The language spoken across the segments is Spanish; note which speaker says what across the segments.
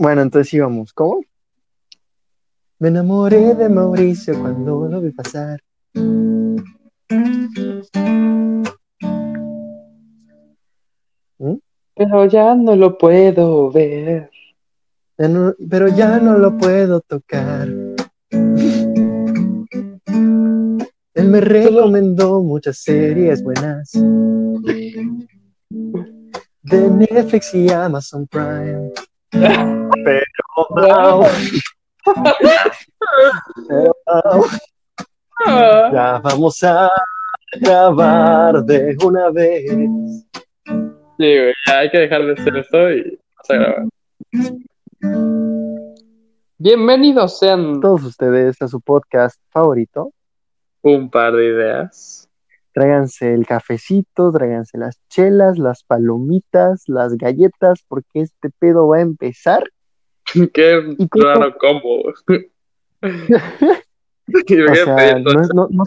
Speaker 1: Bueno, entonces íbamos. ¿Cómo? Me enamoré de Mauricio cuando lo vi pasar. ¿Mm?
Speaker 2: Pero ya no lo puedo ver.
Speaker 1: Pero ya no lo puedo tocar. Él me recomendó muchas series buenas de Netflix y Amazon Prime. Pero, ya vamos a grabar de una vez.
Speaker 2: Sí, güey, ya hay que dejar de hacer esto y vamos a grabar. Bienvenidos sean
Speaker 1: Todos ustedes a su podcast favorito.
Speaker 2: un par de ideas.
Speaker 1: Tráiganse el cafecito, tráiganse las chelas, las palomitas, las galletas, porque este pedo va a empezar.
Speaker 2: Qué raro combo.
Speaker 1: O sea,
Speaker 2: pedir todo
Speaker 1: no, es- no, no-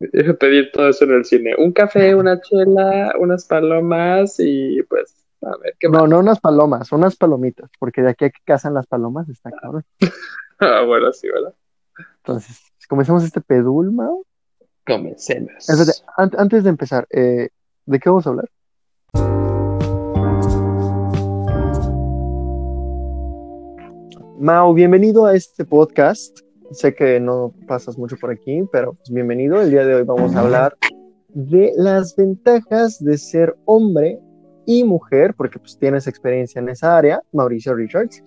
Speaker 2: Voy a pedir todo eso en el cine. Un café, una chela, unas palomas y pues, a ver, ¿qué más?
Speaker 1: no, no unas palomas, unas palomitas, porque de aquí a que cazan las palomas está cabrón.
Speaker 2: Ah, bueno, sí, ¿verdad?
Speaker 1: Entonces, comencemos este pedul, Mao.
Speaker 2: Comencemos.
Speaker 1: Espérate, an- antes de empezar, eh, ¿de qué vamos a hablar? Mao, bienvenido a este podcast. Sé que no pasas mucho por aquí, pero pues, bienvenido. El día de hoy vamos a hablar de las ventajas de ser hombre y mujer, porque pues tienes experiencia en esa área, Mauricio Richards.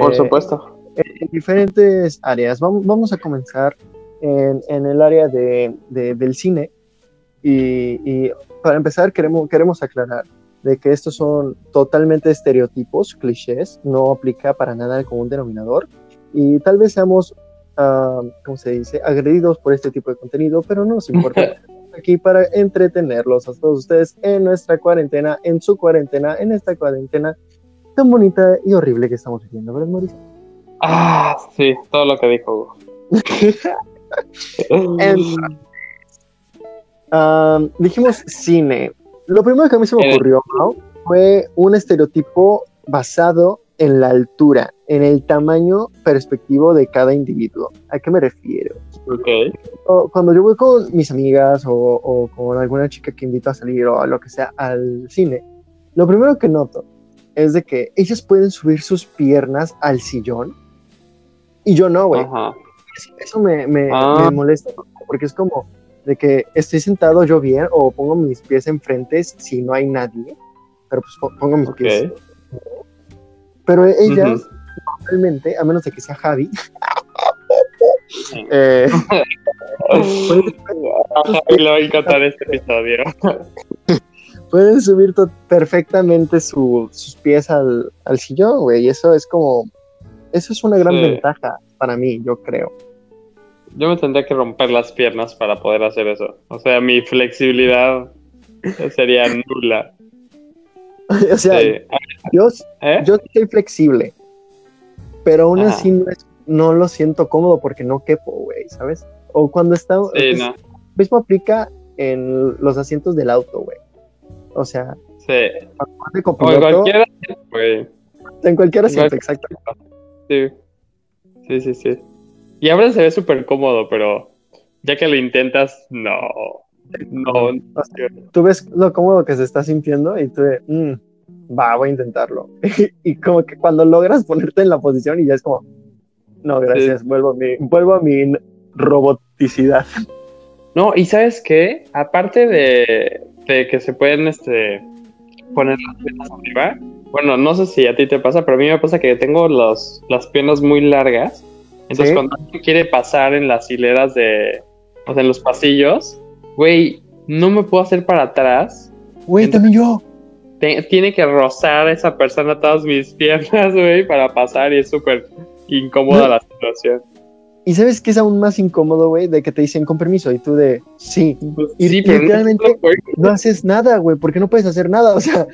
Speaker 2: Por
Speaker 1: Eh,
Speaker 2: supuesto.
Speaker 1: en diferentes áreas. Vamos, vamos a comenzar en, en el área de, de- del cine. Y, y para empezar, queremos, queremos aclarar de que estos son totalmente estereotipos, clichés, no aplica para nada el común denominador. Y tal vez seamos, ah, ¿cómo se dice?, agredidos por este tipo de contenido, pero no nos importa. Aquí para entretenerlos a todos ustedes en nuestra cuarentena, en su cuarentena, en esta cuarentena tan bonita y horrible que estamos viviendo, ¿verdad, Mauricio?
Speaker 2: Ah, sí, todo lo que dijo Hugo.
Speaker 1: Um, dijimos cine. Lo primero que a mí se me
Speaker 2: Eh.
Speaker 1: ocurrió Mau, fue un estereotipo basado en la altura, en el tamaño perspectivo de cada individuo. ¿A qué me refiero?
Speaker 2: Ok.
Speaker 1: O Cuando yo voy con mis amigas o, o con alguna chica que invito a salir o a lo que sea al cine, lo primero que noto es de que ellas pueden subir sus piernas al sillón y yo no, güey.
Speaker 2: Ajá.
Speaker 1: Eso me, me,
Speaker 2: Ah.
Speaker 1: me molesta porque es como de que estoy sentado yo bien o pongo mis pies enfrente si no hay nadie, pero pues po- pongo mis
Speaker 2: Ok.
Speaker 1: pies. Pero ellas,
Speaker 2: Ujú.
Speaker 1: normalmente, a menos de que sea Javi, eh,
Speaker 2: encantar este episodio.
Speaker 1: pueden subir perfectamente su- sus pies al, al sillón, güey, y eso es como, eso es una gran
Speaker 2: Sí.
Speaker 1: ventaja para mí, yo creo.
Speaker 2: Yo me tendría que romper las piernas para poder hacer eso. O sea, mi flexibilidad sería nula.
Speaker 1: o sea,
Speaker 2: Sí.
Speaker 1: yo,
Speaker 2: ¿Eh?
Speaker 1: yo soy flexible, pero aún
Speaker 2: Ajá.
Speaker 1: así no, es- no lo siento cómodo porque no quepo, güey, ¿sabes? O cuando está...
Speaker 2: Sí,
Speaker 1: es-
Speaker 2: no.
Speaker 1: mismo aplica en los asientos del auto, güey. O sea,
Speaker 2: Sí. en
Speaker 1: copiloto,
Speaker 2: cualquiera, güey.
Speaker 1: en cualquier asiento, exacto.
Speaker 2: Sí. Sí, sí, sí. Y ahora se ve súper cómodo, pero ya que lo intentas, no. No.
Speaker 1: Tú ves lo cómodo que se está sintiendo y tú de, "Mm, va, voy a intentarlo. y como que cuando logras ponerte en la posición y ya es como, no, gracias, vuelvo, a mi, vuelvo a mi roboticidad.
Speaker 2: No, y ¿sabes qué? Aparte de, de que se pueden este, poner las piernas arriba, bueno, no sé si a ti te pasa, pero a mí me pasa que tengo los, las piernas muy largas. Entonces,
Speaker 1: Sí.
Speaker 2: cuando alguien quiere pasar en las hileras de, o sea, en los pasillos, güey, no me puedo hacer para atrás.
Speaker 1: Güey, también yo.
Speaker 2: Te- tiene que rozar esa persona todas mis piernas, güey, para pasar y es súper incómoda
Speaker 1: No.
Speaker 2: la situación.
Speaker 1: Y sabes que es aún más incómodo, güey, de que te dicen con permiso y tú de, sí, Y
Speaker 2: sí, pero no-
Speaker 1: literalmente-
Speaker 2: güey,
Speaker 1: no haces nada, güey, porque no puedes hacer nada, o sea,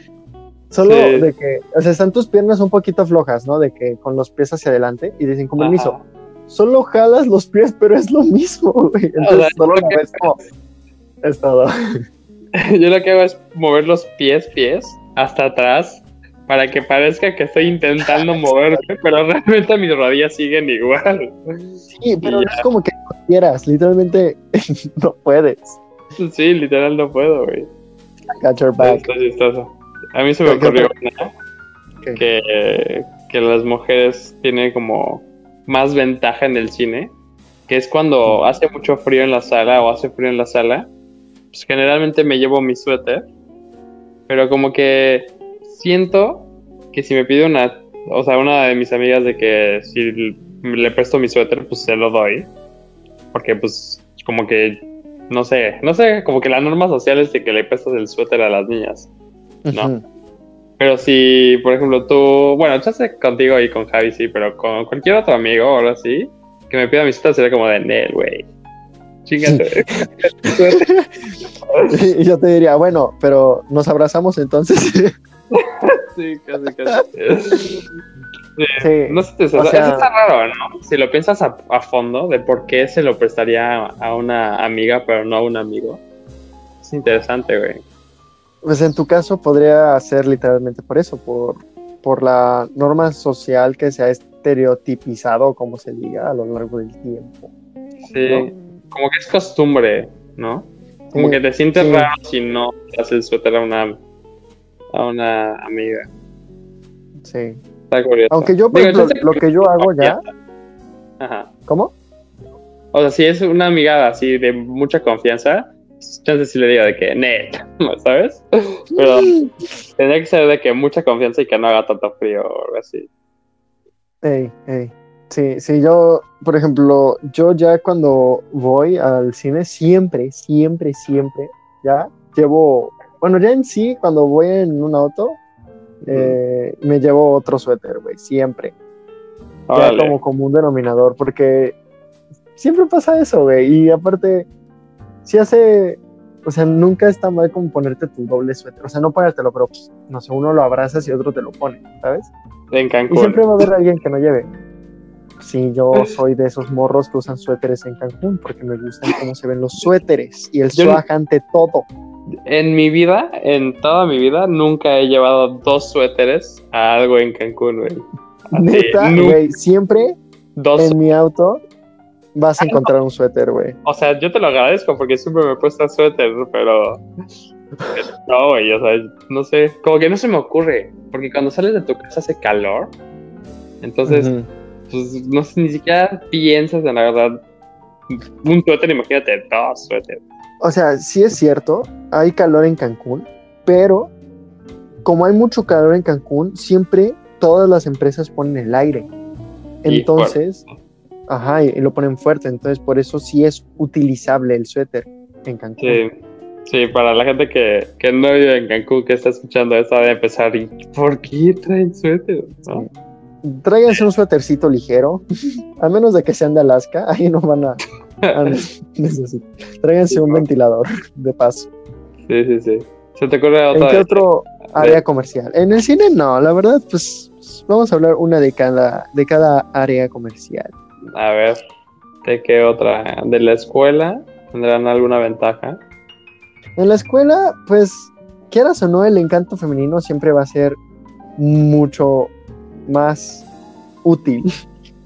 Speaker 1: solo
Speaker 2: Sí.
Speaker 1: de que, o sea, están tus piernas un poquito flojas, ¿no? De que con los pies hacia adelante y dicen, con permiso,
Speaker 2: Ajá.
Speaker 1: solo jalas los pies, pero es lo mismo, güey. Entonces,
Speaker 2: sea,
Speaker 1: solo lo
Speaker 2: que-
Speaker 1: ves como, es todo.
Speaker 2: Yo lo que hago es mover los pies, pies, hasta atrás para que parezca que estoy intentando moverme, pero realmente mis rodillas siguen igual.
Speaker 1: Sí, pero no es como que no quieras, literalmente no puedes.
Speaker 2: Sí, literal no puedo, güey.
Speaker 1: Got your back.
Speaker 2: Está chistoso. A mí se me
Speaker 1: ¿Qué- qué
Speaker 2: ocurrió una que, que las mujeres tienen como más ventaja en el cine, que es cuando hace mucho frío en la sala o hace frío en la sala, pues generalmente me llevo mi suéter, pero como que siento que si me pide una, o sea, una de mis amigas de que si le presto mi suéter, pues se lo doy, porque pues como que, no sé, no sé, como que la norma social es de que le prestas el suéter a las niñas. No. Pero si, por ejemplo, tú, bueno, ya sé contigo y con Javi, sí, pero con cualquier otro amigo o algo así, que me pida mi cita sería como de Nel, güey. Chingate.
Speaker 1: Y yo te diría, bueno, pero nos abrazamos entonces.
Speaker 2: sí, casi, casi.
Speaker 1: Sí.
Speaker 2: No sé, eso,
Speaker 1: O sea-
Speaker 2: eso está raro, ¿no? Si lo piensas a, a fondo de por qué se lo prestaría a una amiga, pero no a un amigo. Es interesante, güey.
Speaker 1: Pues en tu caso podría ser literalmente por eso, por, por la norma social que se ha estereotipizado, como se diga, a lo largo del tiempo.
Speaker 2: Sí.
Speaker 1: ¿No?
Speaker 2: Como que es costumbre, ¿no? Como
Speaker 1: Sí,
Speaker 2: que te sientes
Speaker 1: sí.
Speaker 2: raro si no el suéter a una, a una amiga.
Speaker 1: Sí.
Speaker 2: Está curioso.
Speaker 1: Aunque yo, por ejemplo, lo que yo hago ya,
Speaker 2: Ajá.
Speaker 1: ¿cómo?
Speaker 2: O sea, si es una amiga así de mucha confianza, chance sí le digo de que, net, ¿sabes? Pero tendría que ser de que mucha confianza y que no haga tanto frío o algo así.
Speaker 1: Ey, ey. Sí, sí, yo, por ejemplo, yo ya cuando voy al cine, siempre, siempre, siempre, ya llevo, bueno, ya en sí, cuando voy en un auto, eh, me llevo otro suéter, güey, siempre. Ya
Speaker 2: Órale.
Speaker 1: como común denominador, porque siempre pasa eso, güey, y aparte, si hace, o sea, nunca está mal como ponerte tu doble suéter, o sea, no ponértelo, pero, pues, no sé, uno lo abrazas y otro te lo pone, ¿sabes?
Speaker 2: En
Speaker 1: Y
Speaker 2: Cancún.
Speaker 1: siempre va a haber alguien que no lleve. Sí, yo soy de esos morros que usan suéteres en Cancún porque me gustan cómo se ven los suéteres y el swag ante todo.
Speaker 2: En mi vida, en toda mi vida, nunca he llevado dos suéteres a algo en Cancún, güey.
Speaker 1: Neta, güey, siempre
Speaker 2: Dos
Speaker 1: en mi auto vas a encontrar un suéter, güey.
Speaker 2: O sea, yo te lo agradezco porque siempre me he puesto suéter, pero. No, güey, o sea, no sé. Como que no se me ocurre. Porque cuando sales de tu casa hace calor. Entonces, pues no sé, ni siquiera piensas en la verdad. Un suéter, imagínate, dos suéteres.
Speaker 1: O sea, sí es cierto, hay calor en Cancún, pero como hay mucho calor en Cancún, siempre todas las empresas ponen el aire.
Speaker 2: Y
Speaker 1: Entonces, ajá, y, lo ponen fuerte. Entonces, por eso sí es utilizable el suéter en Cancún.
Speaker 2: Sí. Sí, para la gente que, que no vive en Cancún, que está escuchando esto, de empezar. ¿Y por qué traen suéter? ¿No?
Speaker 1: Tráiganse un suétercito ligero, a menos de que sean de Alaska, ahí no van a. Tráiganse un ventilador de paso.
Speaker 2: Sí, sí, sí. ¿Se te ocurre
Speaker 1: ¿En
Speaker 2: otra?
Speaker 1: qué
Speaker 2: de-
Speaker 1: otro área comercial? En el cine no, la verdad, pues vamos a hablar una de cada, de cada área comercial.
Speaker 2: A ver, ¿de qué otra? ¿De la escuela? ¿Tendrán alguna ventaja?
Speaker 1: En la escuela, pues, quieras o no, el encanto femenino siempre va a ser mucho más útil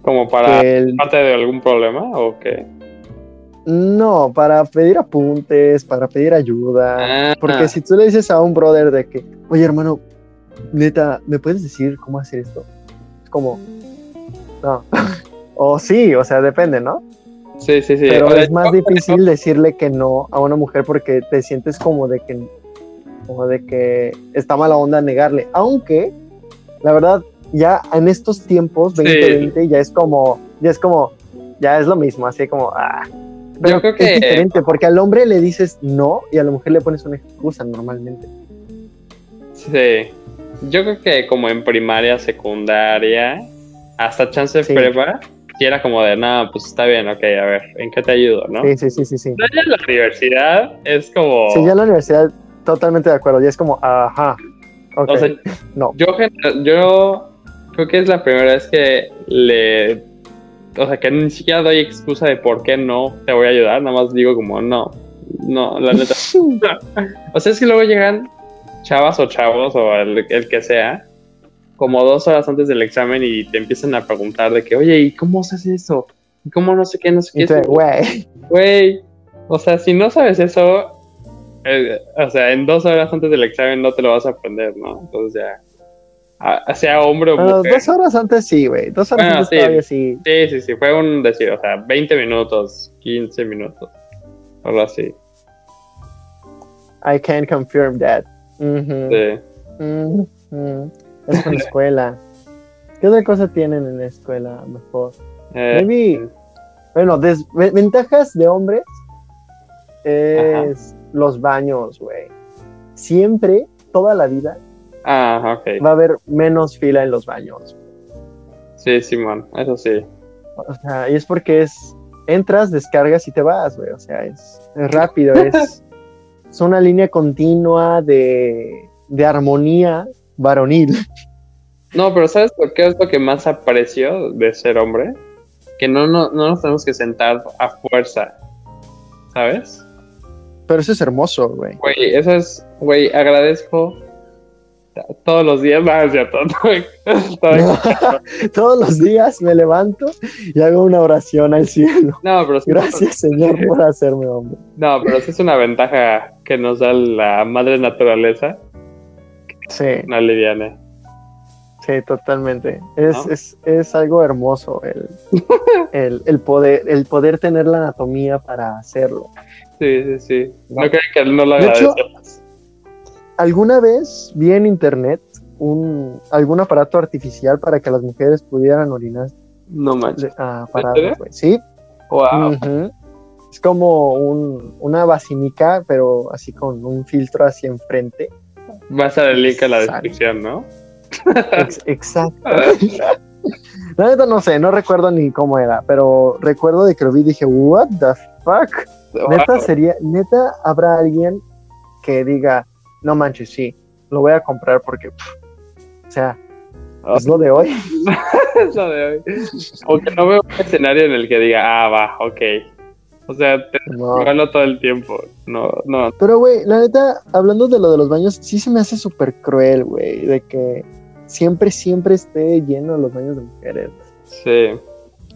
Speaker 2: ¿Como para
Speaker 1: el
Speaker 2: parte de algún problema o qué?
Speaker 1: No, para pedir apuntes, para pedir ayuda.
Speaker 2: Ah,
Speaker 1: Porque si tú le dices a un brother de que, oye hermano, neta, ¿me puedes decir cómo hacer esto? Es como, no. o sí, o sea, depende, ¿no?
Speaker 2: Sí, sí, sí.
Speaker 1: Pero es más difícil decirle que no a una mujer porque te sientes como de que, como de que está mala onda negarle. Aunque, la verdad, ya en estos tiempos,
Speaker 2: Sí.
Speaker 1: 2020, ya es como, ya es como, ya es lo mismo, así como, ah. Pero
Speaker 2: Yo creo que-
Speaker 1: es diferente, porque al hombre le dices no y a la mujer le pones una excusa normalmente.
Speaker 2: Sí. Yo creo que como en primaria, secundaria, hasta chance de
Speaker 1: Sí.
Speaker 2: prepa, si era como de, no, pues está bien, ok, a ver, ¿en qué te ayudo, no?
Speaker 1: Sí, sí, sí, sí, sí.
Speaker 2: Pero ya en la universidad es como...
Speaker 1: Sí, ya en la universidad, totalmente de acuerdo, ya es como, ajá. ok,
Speaker 2: O sea,
Speaker 1: no.
Speaker 2: yo, yo creo que es la primera vez que le... O sea, que ni siquiera doy excusa de por qué no te voy a ayudar, nada más digo como, no, no, la neta. o sea, es que luego llegan chavas o chavos o el, el que sea como dos horas antes del examen y te empiezan a preguntar de que, oye, ¿y cómo haces eso? ¿Y cómo no sé qué, no sé qué?
Speaker 1: Entonces, güey,
Speaker 2: Güey, o sea, si no sabes eso, eh, o sea, en dos horas antes del examen no te lo vas a aprender, ¿no? Entonces ya, a- sea hombre o
Speaker 1: bueno,
Speaker 2: mujer.
Speaker 1: dos horas antes sí, güey. Dos horas
Speaker 2: Bueno,
Speaker 1: antes
Speaker 2: sí.
Speaker 1: todavía sí.
Speaker 2: Sí, sí, sí, fue un decir, o sea, 20 minutos, 15 minutos, algo así.
Speaker 1: I can confirm that.
Speaker 2: Sí.
Speaker 1: Mm, mm. Es en la escuela. ¿Qué otra cosa tienen en la escuela mejor?
Speaker 2: Eh,
Speaker 1: Maybe, bueno, ventajas de hombres es los baños, güey. Siempre, toda la vida,
Speaker 2: ah, ok.
Speaker 1: va a haber menos fila en los baños.
Speaker 2: Sí, Simón, eso sí.
Speaker 1: O sea, y es porque es, entras, descargas y te vas, güey. O sea, es, es rápido, es, es una línea continua de, de armonía varonil.
Speaker 2: No, pero ¿sabes por qué es lo que más aprecio de ser hombre? Que no, no, no nos tenemos que sentar a fuerza, ¿sabes?
Speaker 1: Pero eso es hermoso, güey.
Speaker 2: Güey, eso es, güey, agradezco todos los días, no, es cierto, no,
Speaker 1: Todos los días me levanto y hago una oración al cielo.
Speaker 2: no, pero sí-
Speaker 1: Gracias, Señor, por hacerme hombre.
Speaker 2: No, pero sí es una ventaja que nos da la madre naturaleza,
Speaker 1: Sí,
Speaker 2: una liviana.
Speaker 1: sí, totalmente. Es,
Speaker 2: ¿No?
Speaker 1: es, es algo hermoso el, el, el poder, el poder tener la anatomía para hacerlo.
Speaker 2: Sí, sí, sí. No creo que no lo agradecemos.
Speaker 1: ¿Alguna vez vi en internet un, algún aparato artificial para que las mujeres pudieran orinar
Speaker 2: No manches.
Speaker 1: ah. Sí.
Speaker 2: Wow.
Speaker 1: Es como un, una vacinica, pero así con un filtro hacia enfrente.
Speaker 2: Vas a link a la descripción, ¿no?
Speaker 1: Ex- exacto. La neta no sé, no recuerdo ni cómo era, pero recuerdo de que lo vi y dije, what the fuck? Neta sería, neta habrá alguien que diga, no manches, sí, lo voy a comprar porque, pff, o sea,
Speaker 2: Ah.
Speaker 1: es lo de hoy.
Speaker 2: Es lo de hoy. Como que no veo un escenario en el que diga, ah, va, ok. O sea, te
Speaker 1: No.
Speaker 2: gano todo el tiempo. No, no.
Speaker 1: Pero, güey, la neta, hablando de lo de los baños, sí se me hace súper cruel, güey, de que siempre, siempre esté lleno los baños de mujeres.
Speaker 2: Sí.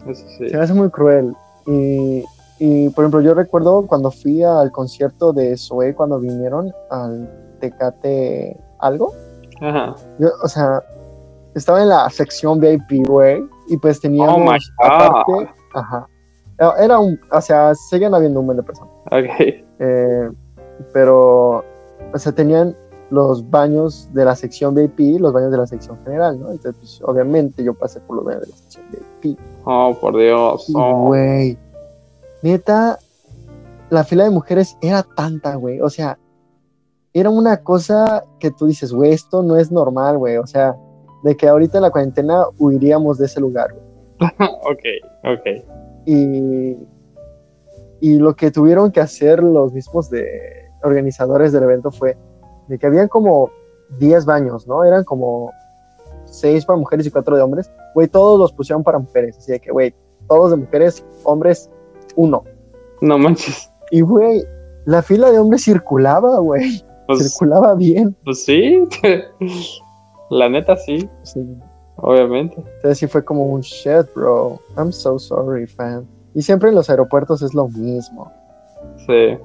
Speaker 2: Eso sí.
Speaker 1: Se me hace muy cruel. Y, y, por ejemplo, yo recuerdo cuando fui al concierto de Zoe, cuando vinieron al Tecate algo.
Speaker 2: Ajá.
Speaker 1: Yo, o sea, estaba en la sección VIP, güey, y pues teníamos
Speaker 2: Oh my God.
Speaker 1: aparte, ajá. Era un, o sea, seguían habiendo un buen de personas.
Speaker 2: Ok.
Speaker 1: Eh, pero, o sea, tenían los baños de la sección VIP y los baños de la sección general, ¿no? Entonces, pues, obviamente yo pasé por los baños de la sección VIP.
Speaker 2: Oh, por Dios. Oh.
Speaker 1: Güey, neta, la fila de mujeres era tanta, güey. O sea, era una cosa que tú dices, güey, esto no es normal, güey. O sea, de que ahorita en la cuarentena huiríamos de ese lugar, güey.
Speaker 2: ok, ok.
Speaker 1: Y, y lo que tuvieron que hacer los mismos de organizadores del evento fue de que habían como 10 baños, ¿no? Eran como 6 para mujeres y 4 de hombres. Güey, todos los pusieron para mujeres. Así de que, güey, todos de mujeres, hombres, uno.
Speaker 2: No manches.
Speaker 1: Y, güey, la fila de hombres circulaba, güey.
Speaker 2: Pues,
Speaker 1: Circulaba bien.
Speaker 2: pues sí. La neta sí,
Speaker 1: Sí.
Speaker 2: obviamente.
Speaker 1: Entonces sí fue como un shit, bro. I'm so sorry, fan. Y siempre en los aeropuertos es lo mismo.
Speaker 2: Sí.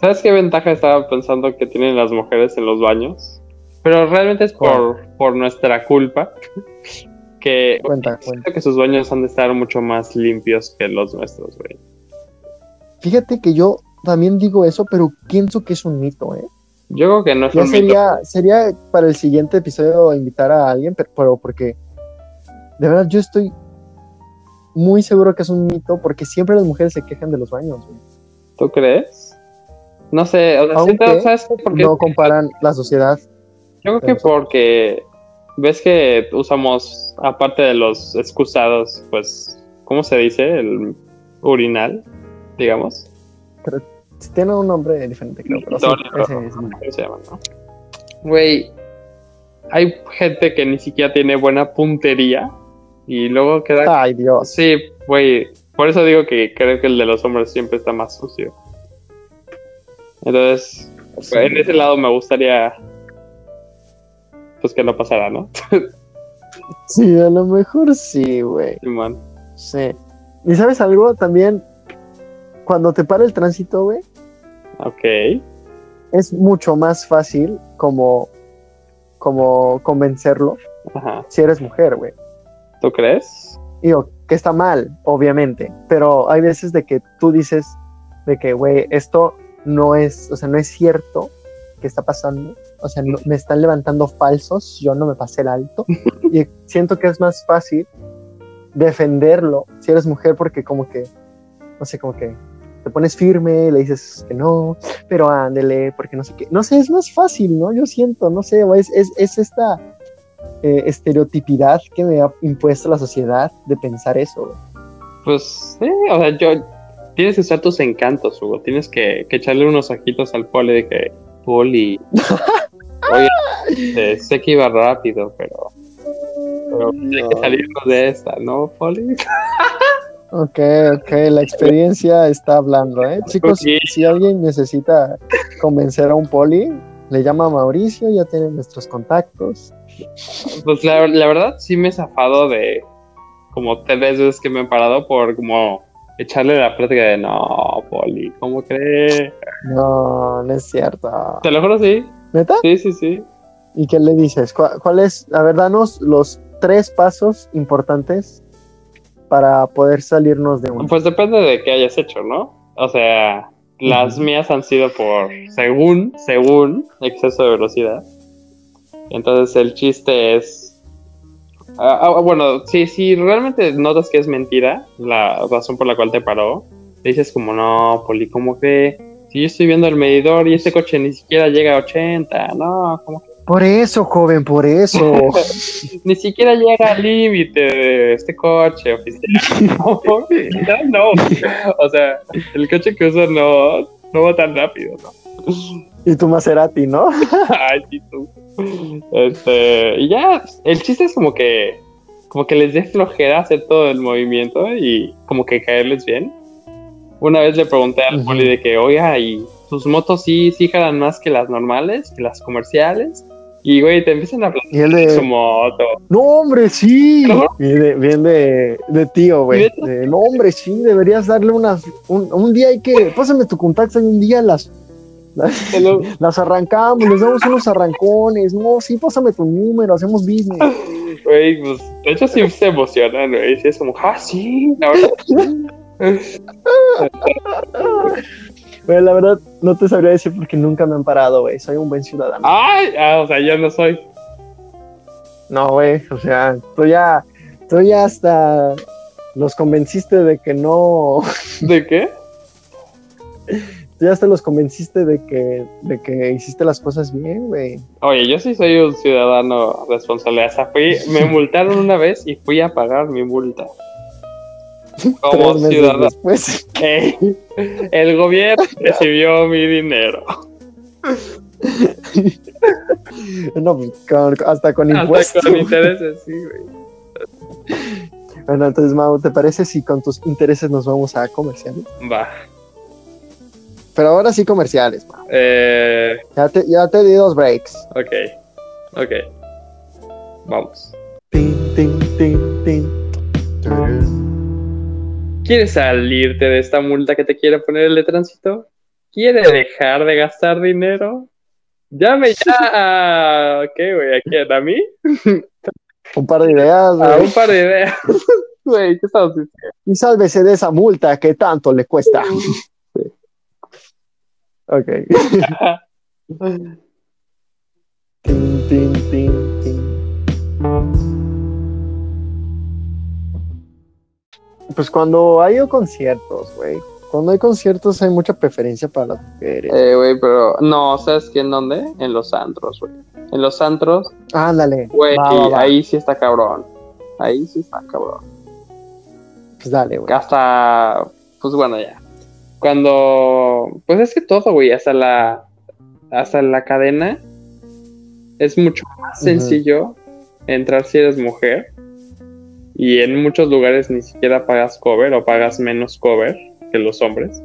Speaker 2: ¿Sabes qué ventaja estaba pensando que tienen las mujeres en los baños? Pero realmente es por, por nuestra culpa. Que
Speaker 1: Cuenta,
Speaker 2: siento
Speaker 1: cuenta.
Speaker 2: que sus baños han de estar mucho más limpios que los nuestros, güey.
Speaker 1: Fíjate que yo también digo eso, pero pienso que es un mito, ¿eh?
Speaker 2: Yo creo que no es
Speaker 1: Ya
Speaker 2: un mito.
Speaker 1: sería, sería para el siguiente episodio invitar a alguien, pero, pero porque de verdad yo estoy muy seguro que es un mito porque siempre las mujeres se quejan de los baños, güey.
Speaker 2: ¿Tú crees? No sé, o sea,
Speaker 1: Aunque
Speaker 2: siento, ¿sabes por qué?
Speaker 1: No comparan la sociedad.
Speaker 2: Yo creo que porque ves que usamos, aparte de los excusados, pues, ¿cómo se dice? El urinal, digamos.
Speaker 1: Tiene un nombre diferente, creo, pero sí,
Speaker 2: Dormitorio.
Speaker 1: ese es-
Speaker 2: ¿Cómo se llama, no? Güey, hay gente que ni siquiera tiene buena puntería y luego queda...
Speaker 1: Ay, Dios.
Speaker 2: Sí, güey, por eso digo que creo que el de los hombres siempre está más sucio. Entonces,
Speaker 1: Sí.
Speaker 2: en ese lado me gustaría pues que no pasara, ¿no?
Speaker 1: Sí, a lo mejor sí, güey.
Speaker 2: Simón.
Speaker 1: Sí. ¿Y sabes algo? También, cuando te para el tránsito, güey,
Speaker 2: Ok.
Speaker 1: es mucho más fácil como, como convencerlo
Speaker 2: Ajá.
Speaker 1: si eres mujer, güey.
Speaker 2: ¿Tú crees?
Speaker 1: Digo, que está mal, obviamente, pero hay veces de que tú dices de que, güey, esto no es, o sea, no es cierto que está pasando, o sea, no- me están levantando falsos, yo no me pasé el alto, y siento que es más fácil defenderlo si eres mujer porque como que, no sé, como que te pones firme, le dices que no, pero ándele, porque no sé qué, no sé, es más fácil, ¿no? Yo siento, no sé, es, es, es esta eh, estereotipidad que me ha impuesto la sociedad de pensar eso, güey.
Speaker 2: Pues sí, o sea, yo. Tienes que usar tus encantos, Hugo. Tienes que, que echarle unos ojitos al poli de que. Poli. Oye, eh, sé que iba rápido, pero. Pero hay que salirnos de esta, ¿no, poli?
Speaker 1: Ok, ok, la experiencia está hablando, ¿eh? Chicos, si alguien necesita convencer a un poli, le llama a Mauricio, ya tiene nuestros contactos.
Speaker 2: Pues la, la verdad sí me he zafado de como tres veces que me han parado por como echarle la plática de no, Poli, ¿cómo crees?
Speaker 1: No, no es cierto.
Speaker 2: Te lo juro, sí.
Speaker 1: ¿Neta?
Speaker 2: Sí, sí, sí.
Speaker 1: ¿Y qué le dices? ¿Cuál, cuál es, a ver, danos los tres pasos importantes para poder salirnos de uno?
Speaker 2: Pues depende de qué hayas hecho, ¿no? O sea, las mías han sido por, según, según, exceso de velocidad. Entonces el chiste es... Ah, ah, bueno, si, si realmente notas que es mentira la razón por la cual te paró, dices como, no, Poli, ¿cómo que? Si yo estoy viendo el medidor y este coche ni siquiera llega a 80, no, ¿cómo que?
Speaker 1: Por eso, joven, por eso.
Speaker 2: Ni siquiera llega al límite de este coche oficial. No, no, no. O sea, el coche que uso no, no va tan rápido, ¿no?
Speaker 1: y tu Maserati, ¿no?
Speaker 2: Ay, sí, tú. Este, y ya, el chiste es como que, como que les dé flojera hacer todo el movimiento y como que caerles bien. Una vez le pregunté al poli de que, oiga, ¿y sus motos sí, sí jalan más que las normales, que las comerciales? Y, güey, te empiezan a
Speaker 1: él
Speaker 2: de su moto.
Speaker 1: no, hombre, sí.
Speaker 2: ¿Cómo?
Speaker 1: De- bien de, de tío, güey. No, hombre, sí, deberías darle unas, un, un día hay que, pásame tu contacto y un día las, las,
Speaker 2: Te lo-
Speaker 1: las arrancamos, les damos unos arrancones. No, sí, pásame tu número, hacemos business.
Speaker 2: Güey, pues, de hecho sí se emocionan, güey. Sí, es como, ah, sí, la verdad.
Speaker 1: Güey, la verdad, no te sabría decir porque nunca me han parado, güey. Soy un buen ciudadano.
Speaker 2: Ay, ah, o sea, yo no soy.
Speaker 1: No, güey, o sea, tú ya, tú ya hasta los convenciste de que no,
Speaker 2: ¿De qué?
Speaker 1: tú ya hasta los convenciste de que, de que hiciste las cosas bien, güey.
Speaker 2: Oye, yo sí soy un ciudadano responsable. O sea, fui, me multaron una vez y fui a pagar mi multa. Como ciudadano.
Speaker 1: después.
Speaker 2: El gobierno recibió mi dinero.
Speaker 1: No, pues, con- hasta con
Speaker 2: Hasta
Speaker 1: impuestos.
Speaker 2: con intereses, sí, güey.
Speaker 1: Bueno, entonces, Mau, ¿te parece si con tus intereses nos vamos a comerciales?
Speaker 2: Va.
Speaker 1: Pero ahora sí comerciales, Mau.
Speaker 2: Eh,
Speaker 1: Ya te, ya te di dos breaks.
Speaker 2: ok. Ok. Vamos.
Speaker 1: Tin, tin, tin.
Speaker 2: ¿Quieres salirte de esta multa que te quiere poner el de tránsito? ¿Quiere dejar de gastar dinero? Llame ya a... ¿Qué, güey? ¿A quién? ¿A mí?
Speaker 1: Un par de ideas, güey.
Speaker 2: un par de ideas. Güey, ¿qué estamos diciendo?
Speaker 1: Y sálvese de esa multa que tanto le cuesta. Ok. Tin, tin, tin, tin. Pues cuando hay conciertos, güey. Cuando hay conciertos hay mucha preferencia para las mujeres.
Speaker 2: Eh, güey, pero... No, ¿sabes qué en dónde? En los antros, güey. En los antros,
Speaker 1: Ándale.
Speaker 2: güey, ahí sí está cabrón. Ahí sí está cabrón.
Speaker 1: Pues dale, güey.
Speaker 2: hasta, pues bueno, ya. Cuando, pues es que todo, güey, hasta la, hasta la cadena es mucho más sencillo entrar si eres mujer. Y en muchos lugares ni siquiera pagas cover o pagas menos cover que los hombres.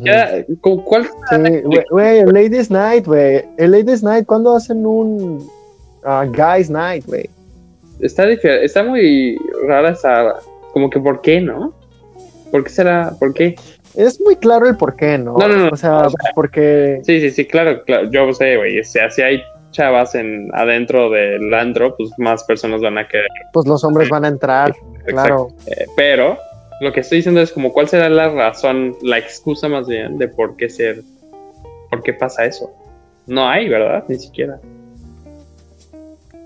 Speaker 2: Ya, ¿cu- ¿Cuál?
Speaker 1: Sí, güey, el Ladies Night, güey. El Ladies Night, ¿cuándo hacen un ah, Guys Night, güey.
Speaker 2: Está, está muy rara esa. Como que, ¿por qué, no? ¿Por qué será? ¿Por qué?
Speaker 1: Es muy claro el por qué, ¿no?
Speaker 2: No, no, no,
Speaker 1: O sea,
Speaker 2: o sea-
Speaker 1: porque...
Speaker 2: Sí, sí, sí, claro, claro. Yo sé, güey. O sea, si hay chavas en adentro del antro, pues más personas van a querer.
Speaker 1: pues los hombres van a entrar, claro.
Speaker 2: Eh, pero lo que estoy diciendo es como cuál será la razón, la excusa más bien de por qué ser, por qué pasa eso. No hay, ¿verdad? Ni siquiera.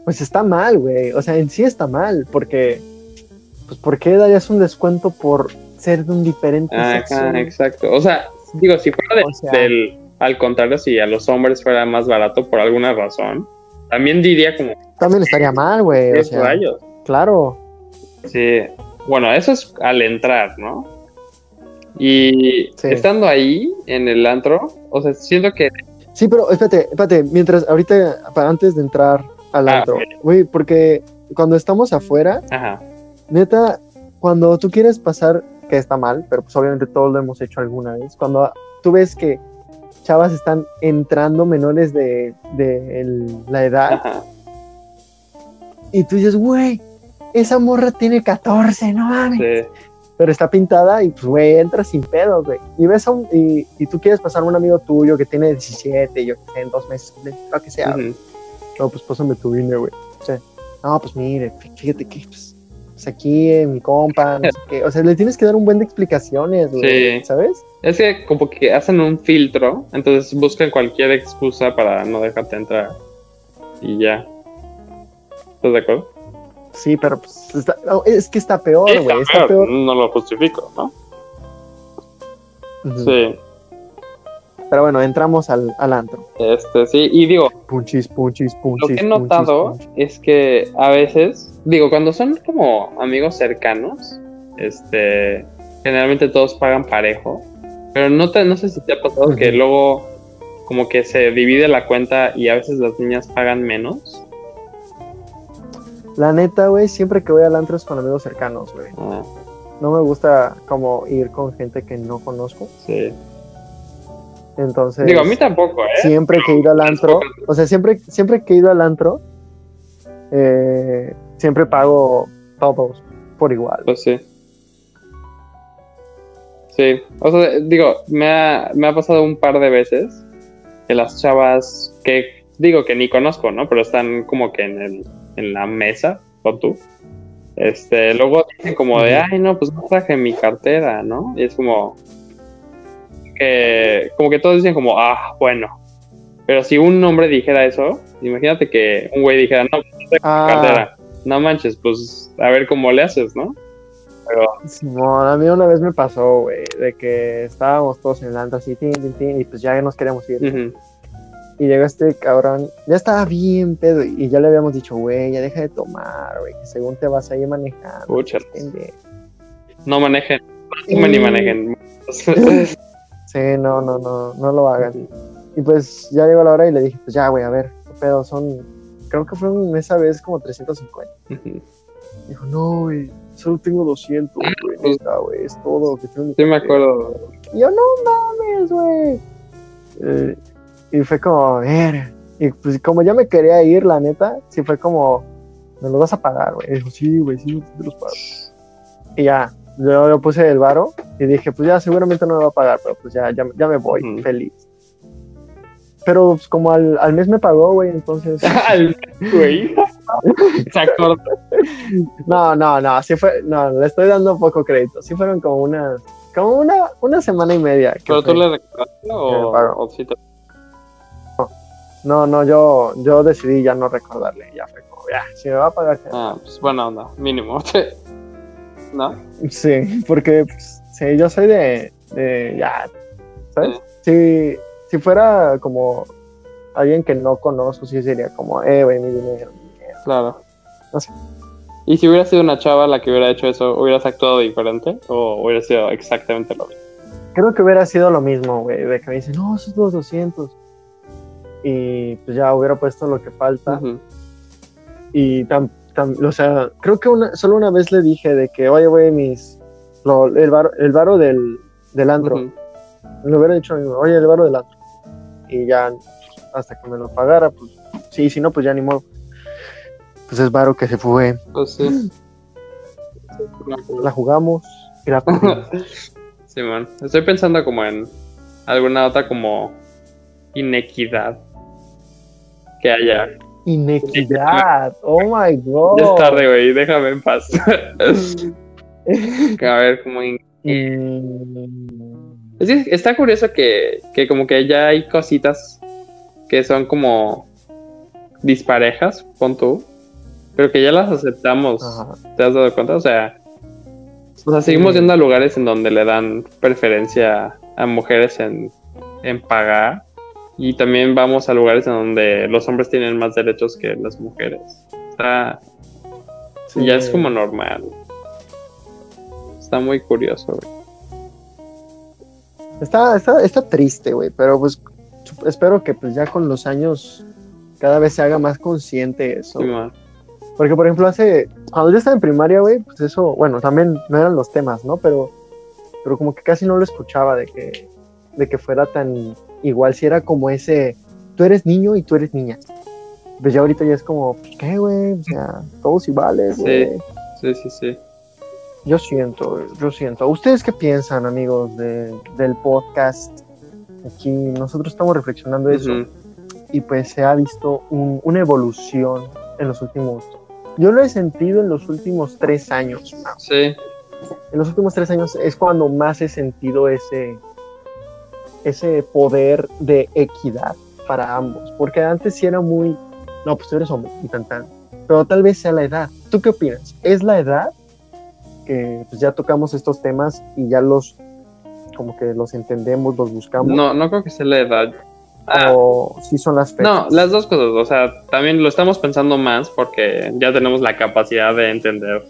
Speaker 1: Pues está mal, güey. O sea, en sí está mal, porque... Pues ¿por qué darías un descuento por ser de un diferente sexo?
Speaker 2: Exacto. O sea, digo, si fuera de-
Speaker 1: O sea-
Speaker 2: del, al contrario, si a los hombres fuera más barato por alguna razón, también diría como,
Speaker 1: También estaría mal, güey. O
Speaker 2: ¿qué
Speaker 1: sea,
Speaker 2: rayos?
Speaker 1: claro.
Speaker 2: Sí, bueno, eso es al entrar, ¿no? Y
Speaker 1: Sí.
Speaker 2: estando ahí en el antro, o sea, siento que
Speaker 1: Sí, pero espérate, espérate, mientras, ahorita, para antes de entrar al
Speaker 2: Ah,
Speaker 1: antro, güey, porque cuando estamos afuera,
Speaker 2: Ajá,
Speaker 1: neta, cuando tú quieres pasar, que está mal, pero pues obviamente todos lo hemos hecho alguna vez, cuando tú ves que chavas están entrando menores de, de el- la edad,
Speaker 2: ajá.
Speaker 1: y tú dices, güey, esa morra tiene 14, no mames.
Speaker 2: Sí,
Speaker 1: pero está pintada y pues, güey, entra sin pedo, güey. Y ves a un, y, y tú quieres pasar a un amigo tuyo que tiene 17, yo que sé, en dos meses, lo que sea.
Speaker 2: ujú.
Speaker 1: No, pues pásame tu INE, güey. O sea, no, pues mire, fí- fíjate que, pues, pues aquí eh, mi compa, no sé qué. O sea, le tienes que dar un buen de explicaciones, güey,
Speaker 2: Sí.
Speaker 1: ¿sabes?
Speaker 2: Es que como que hacen un filtro, entonces buscan cualquier excusa para no dejarte entrar. Y ya. ¿Estás de acuerdo?
Speaker 1: Sí, pero pues está- no, es que está peor, güey,
Speaker 2: está
Speaker 1: está
Speaker 2: peor,
Speaker 1: peor.
Speaker 2: No lo justifico, ¿no? Sí.
Speaker 1: Pero bueno, entramos al, al antro.
Speaker 2: Este, sí. Y digo,
Speaker 1: Punchis, punchis,
Speaker 2: lo
Speaker 1: punchis.
Speaker 2: que he notado
Speaker 1: punchis, punchis.
Speaker 2: es que a veces, digo, cuando son como amigos cercanos, este, generalmente todos pagan parejo. Pero no, te, no sé si te ha pasado que luego como que se divide la cuenta y a veces las niñas pagan menos.
Speaker 1: La neta, güey, siempre que voy al antro es con amigos cercanos, güey.
Speaker 2: Ah,
Speaker 1: no me gusta como ir con gente que no conozco.
Speaker 2: sí.
Speaker 1: Entonces,
Speaker 2: Digo, a mí tampoco, ¿eh?
Speaker 1: siempre que he ido al antro, o sea, siempre, siempre que he ido al antro, eh, siempre pago todos por igual.
Speaker 2: Pues sí. Sí, o sea, digo, me ha, me ha pasado un par de veces que las chavas que digo que ni conozco, ¿no? Pero están como que en el, en la mesa, o tú. Este, luego dicen como de, ay, no, pues no traje mi cartera, ¿no? Y es como como que todos dicen como, ah, bueno. Pero si un hombre dijera eso, imagínate que un güey dijera, no,
Speaker 1: Ah.
Speaker 2: cartera. No manches, pues a ver cómo le haces, ¿no? Pero,
Speaker 1: Simón, a mí una vez me pasó, güey, de que estábamos todos en el antro así, tin, tin, tin, y pues ya nos queríamos ir. Y llegó este cabrón, ya estaba bien pedo, y ya le habíamos dicho, güey, ya deja de tomar, güey, que según te vas a ir manejando. Pendejo".
Speaker 2: no manejen, no tomen ni
Speaker 1: Y-
Speaker 2: manejen.
Speaker 1: Sí, no, no, no, no lo hagan. Y pues ya llegó la hora y le dije, pues ya, güey, a ver, qué pedo, son, creo que fueron esa vez como 350.
Speaker 2: Ujú.
Speaker 1: Dijo, no, güey, solo tengo 200, güey, neta, güey, es todo que tengo.
Speaker 2: Sí me
Speaker 1: cartera".
Speaker 2: acuerdo.
Speaker 1: Y yo, no mames, güey. Eh, y fue como, ver. Y pues como ya me quería ir, la neta, sí fue como, me lo vas a pagar, güey. Dijo, sí, güey, sí, te los pago. Y ya, yo, yo puse el varo y dije, pues ya seguramente no me va a pagar, pero pues ya, ya, ya me voy,
Speaker 2: Ujú.
Speaker 1: feliz. Pero pues, como al, al mes me pagó, güey, entonces...
Speaker 2: Al güey. Se acordó.
Speaker 1: No, no, no, sí fue, no, le estoy dando poco crédito. Sí fueron como una, como una, una semana y media. que
Speaker 2: ¿Pero tú
Speaker 1: fue.
Speaker 2: le recordaste o, o sí te-
Speaker 1: No, no, yo, yo decidí ya no recordarle, ya fue como, ya, si me va a pagar.
Speaker 2: Ah, pues buena onda, mínimo. ¿No?
Speaker 1: Sí, porque, pues, sí, yo soy de, de, ya, ¿sabes? Si, si fuera como alguien que no conozco, sí sería como, eh, güey, mi dinero. mi dinero.
Speaker 2: Claro.
Speaker 1: No sé.
Speaker 2: ¿Y si hubiera sido una chava la que hubiera hecho eso, hubieras actuado diferente o hubiera sido exactamente lo mismo?
Speaker 1: Creo que hubiera sido lo mismo, güey, de que me dicen, no, esos los 200. Y pues ya hubiera puesto lo que falta. Y tam, o sea, creo que una, solo una vez le dije de que, oye, güey, mis, lo- el, varo, el varo del, del antro.
Speaker 2: Ujú.
Speaker 1: Le hubiera dicho, oye, el varo del antro. Y ya, hasta que me lo pagara, pues sí, si no, pues ya ni modo. pues es Varo que se fue.
Speaker 2: Pues sí.
Speaker 1: La jugamos y la
Speaker 2: estoy pensando como en alguna otra como inequidad que haya.
Speaker 1: Inequidad. Oh my god.
Speaker 2: Ya es tarde, güey, déjame en paz. A ver, como... in-
Speaker 1: Mm,
Speaker 2: Es está curioso que, que como que ya hay cositas que son como disparejas, pon tú, pero que ya las aceptamos.
Speaker 1: ajá.
Speaker 2: ¿Te has dado cuenta? O sea, o sea seguimos
Speaker 1: Sí.
Speaker 2: yendo a lugares en donde le dan preferencia a mujeres en, en pagar. Y también vamos a lugares en donde los hombres tienen más derechos que las mujeres. Está,
Speaker 1: Sí.
Speaker 2: Ya es como normal. Está muy curioso, güey.
Speaker 1: Está, está, está triste, güey, pero pues espero que pues ya con los años cada vez se haga más consciente eso. Porque, por ejemplo, hace. Cuando yo estaba en primaria, güey, pues eso, bueno, también no eran los temas, ¿no? Pero, pero como que casi no lo escuchaba de que, de que fuera tan igual, si era como ese. Tú eres niño y tú eres niña. Pues ya ahorita ya es como, pues, ¿qué, güey? O sea, todos iguales,
Speaker 2: Sí.
Speaker 1: güey.
Speaker 2: Sí, sí, sí.
Speaker 1: Yo siento, yo siento. ¿Ustedes qué piensan, amigos, de- del podcast? Aquí nosotros estamos reflexionando eso y pues se ha visto un- una evolución en los últimos. Yo lo he sentido en los últimos tres años.
Speaker 2: Sí,
Speaker 1: En los últimos tres años es cuando más he sentido ese, ese poder de equidad para ambos. Porque antes sí era muy, no, pues tú eres hombre y tan tan. Pero tal vez sea la edad. ¿Tú qué opinas? ¿Es la edad que pues, ya tocamos estos temas y ya los, como que los entendemos, los buscamos?
Speaker 2: no, no creo que sea la edad. Ah,
Speaker 1: ¿O sí son las fechas?
Speaker 2: no, las dos cosas. O sea, también lo estamos pensando más porque ya tenemos la capacidad de entender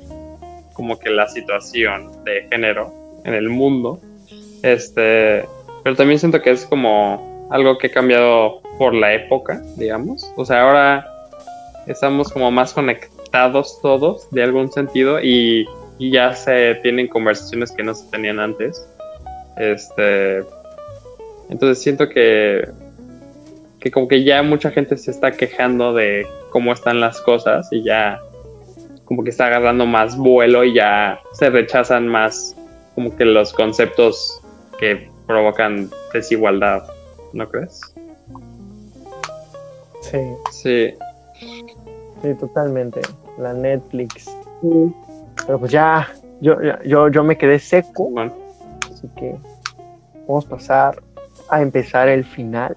Speaker 2: como que la situación de género en el mundo. Este, pero también siento que es como algo que ha cambiado por la época, digamos. O sea, ahora estamos como más conectados todos de algún sentido y, ya se tienen conversaciones que no se tenían antes. Este, entonces siento que que como que ya mucha gente se está quejando de cómo están las cosas y ya como que está agarrando más vuelo y ya se rechazan más como que los conceptos que provocan desigualdad, ¿no crees?
Speaker 1: Sí,
Speaker 2: Sí.
Speaker 1: sí, totalmente. La Netflix. Pero pues ya, yo, ya- yo, yo me quedé seco,
Speaker 2: Bueno,
Speaker 1: así que vamos a pasar a empezar el final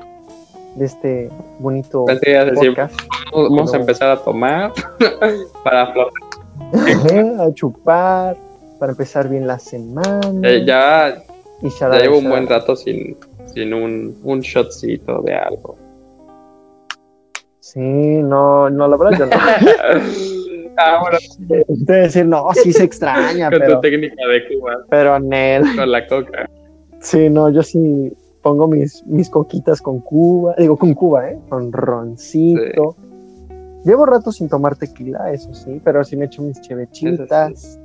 Speaker 1: de este bonito
Speaker 2: decir,
Speaker 1: podcast.
Speaker 2: vamos a empezar a tomar para flotar.
Speaker 1: a chupar, para empezar bien la semana.
Speaker 2: Eh, ya,
Speaker 1: y
Speaker 2: ya llevo un buen rato sin, sin un, un shotcito de algo.
Speaker 1: Sí, no, no, la verdad yo no.
Speaker 2: ah, bueno,
Speaker 1: Te decir, no, sí se extraña,
Speaker 2: con
Speaker 1: pero,
Speaker 2: tu técnica de Cuba,
Speaker 1: pero Nel.
Speaker 2: con la coca.
Speaker 1: Sí, no, yo sí pongo mis, mis coquitas con Cuba, digo con Cuba, ¿eh? Con roncito. Llevo rato sin tomar tequila, eso sí, pero sí me echo mis chevechitas.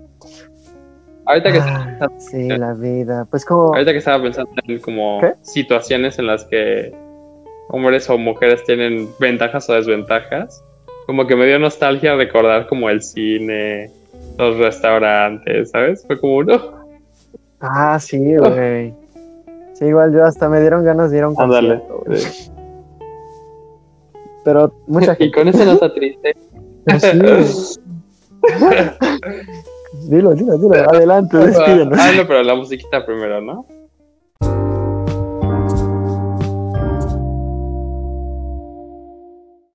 Speaker 2: Ahorita que,
Speaker 1: Ah, sí, la vida. Pues como...
Speaker 2: ahorita que estaba pensando en como
Speaker 1: ¿Qué?
Speaker 2: situaciones en las que hombres o mujeres tienen ventajas o desventajas, como que me dio nostalgia recordar como el cine, los restaurantes, ¿sabes? Fue como uno.
Speaker 1: Ah, sí, güey. Sí, igual yo hasta me dieron ganas de ir a un
Speaker 2: Ándale.
Speaker 1: concierto. Pero mucha
Speaker 2: Y
Speaker 1: gente...
Speaker 2: con esa nota triste.
Speaker 1: Pero sí, dilo, dilo, dilo. Adelante, despídenos.
Speaker 2: Ah, no, pero la musiquita primero, ¿no?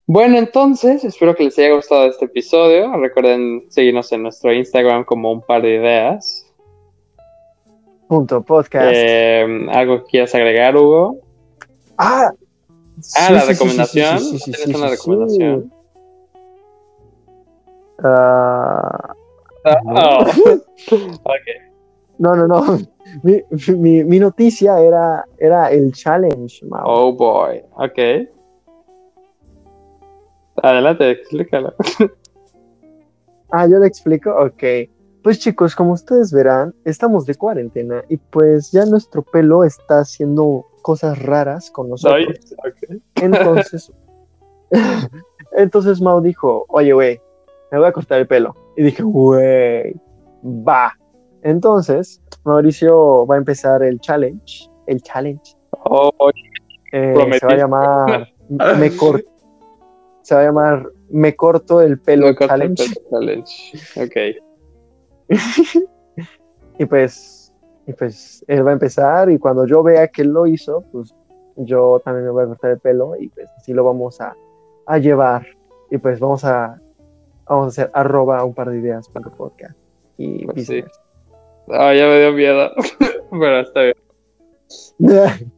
Speaker 2: Bueno, entonces, espero que les haya gustado este episodio. Recuerden seguirnos en nuestro Instagram como un par de ideas.
Speaker 1: Punto podcast.
Speaker 2: Eh, ¿Algo que quieras agregar, Hugo?
Speaker 1: ah,
Speaker 2: Ah,
Speaker 1: sí,
Speaker 2: la
Speaker 1: sí,
Speaker 2: recomendación.
Speaker 1: sí,
Speaker 2: ¿Tienes una recomendación?
Speaker 1: sí. Ah,
Speaker 2: Oh.
Speaker 1: No, no, no. Mi, mi, mi noticia era, era el challenge, Mau.
Speaker 2: Oh boy. Ok. Adelante, explícalo.
Speaker 1: Ah, yo le explico. Ok. Pues chicos, como ustedes verán, estamos de cuarentena y pues ya nuestro pelo está haciendo cosas raras con nosotros. Entonces, entonces Mao dijo, oye, güey, me voy a cortar el pelo. Y dije, güey, va. Entonces, Mauricio va a empezar el challenge. El challenge.
Speaker 2: Oh,
Speaker 1: Eh, se va a llamar me cor- se va a llamar me corto el pelo
Speaker 2: me corto el
Speaker 1: challenge
Speaker 2: pelo challenge. Ok.
Speaker 1: y pues y pues él va a empezar y cuando yo vea que él lo hizo pues yo también me voy a cortar el pelo y pues así lo vamos a, a llevar y pues vamos a vamos a hacer arroba un par de ideas para el podcast y
Speaker 2: Pues sí. Ah, ya me dio miedo. Pero está bien.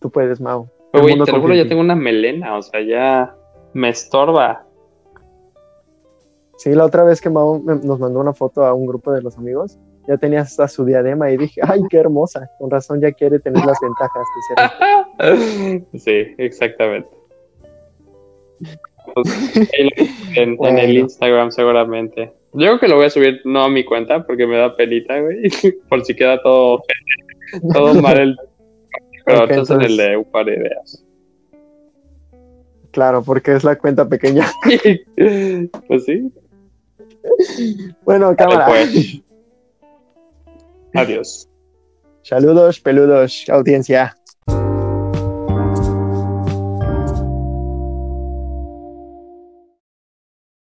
Speaker 1: tú puedes Mau
Speaker 2: Pero, güey, te lo juro, ya tengo una melena. O sea, ya me estorba.
Speaker 1: Sí, la otra vez que Mau nos mandó una foto a un grupo de los amigos, ya tenía hasta su diadema y dije, ay, qué hermosa. Con razón ya quiere tener las ventajas de ser.
Speaker 2: Sí, exactamente. En, el Instagram seguramente. Yo creo que lo voy a subir no a mi cuenta porque me da penita, güey. Por si queda todo, todo mal el... Pero
Speaker 1: Ok,
Speaker 2: entonces en el
Speaker 1: entonces-
Speaker 2: de un par de ideas.
Speaker 1: Claro, porque es la cuenta pequeña.
Speaker 2: pues sí.
Speaker 1: Bueno, cámara.
Speaker 2: Pues. Adiós.
Speaker 1: Saludos, peludos, audiencia.